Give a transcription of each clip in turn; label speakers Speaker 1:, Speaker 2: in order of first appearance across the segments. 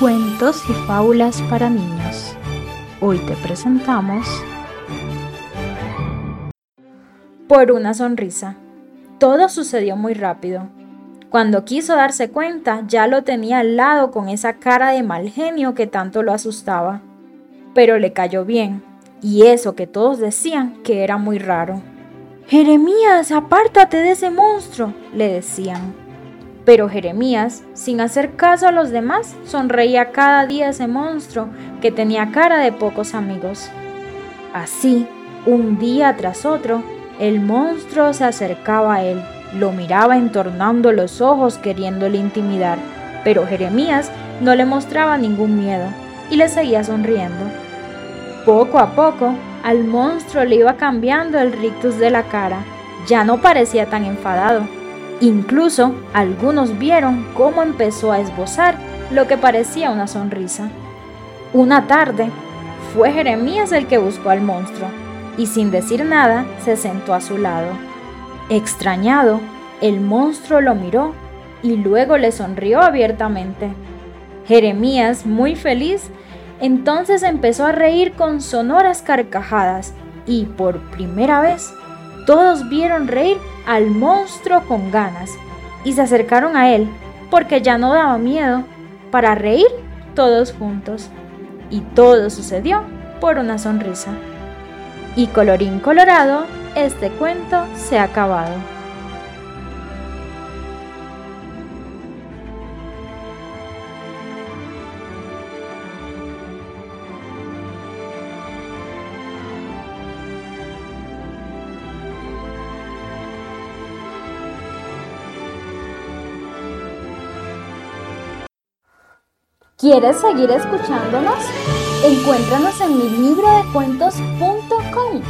Speaker 1: Cuentos y fábulas para niños. Hoy te presentamos Por una sonrisa. Todo sucedió muy rápido. Cuando quiso darse cuenta, ya lo tenía al lado con esa cara de mal genio que tanto lo asustaba. Pero le cayó bien, y eso que todos decían que era muy raro. Jeremías, apártate de ese monstruo, le decían. Pero Jeremías, sin hacer caso a los demás, sonreía cada día a ese monstruo que tenía cara de pocos amigos. Así, un día tras otro, el monstruo se acercaba a él, lo miraba entornando los ojos queriéndole intimidar, pero Jeremías no le mostraba ningún miedo y le seguía sonriendo. Poco a poco, al monstruo le iba cambiando el rictus de la cara. Ya no parecía tan enfadado. Incluso algunos vieron cómo empezó a esbozar lo que parecía una sonrisa. Una tarde, fue Jeremías el que buscó al monstruo y sin decir nada se sentó a su lado. Extrañado, el monstruo lo miró y luego le sonrió abiertamente. Jeremías, muy feliz, entonces empezó a reír con sonoras carcajadas y por primera vez todos vieron reír al monstruo con ganas y se acercaron a él porque ya no daba miedo para reír todos juntos. Y todo sucedió por una sonrisa. Y colorín colorado, este cuento se ha acabado. ¿Quieres seguir escuchándonos? Encuéntranos en mi libro de cuentos.com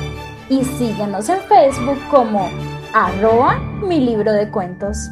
Speaker 1: y síguenos en Facebook como arroba mi libro de cuentos.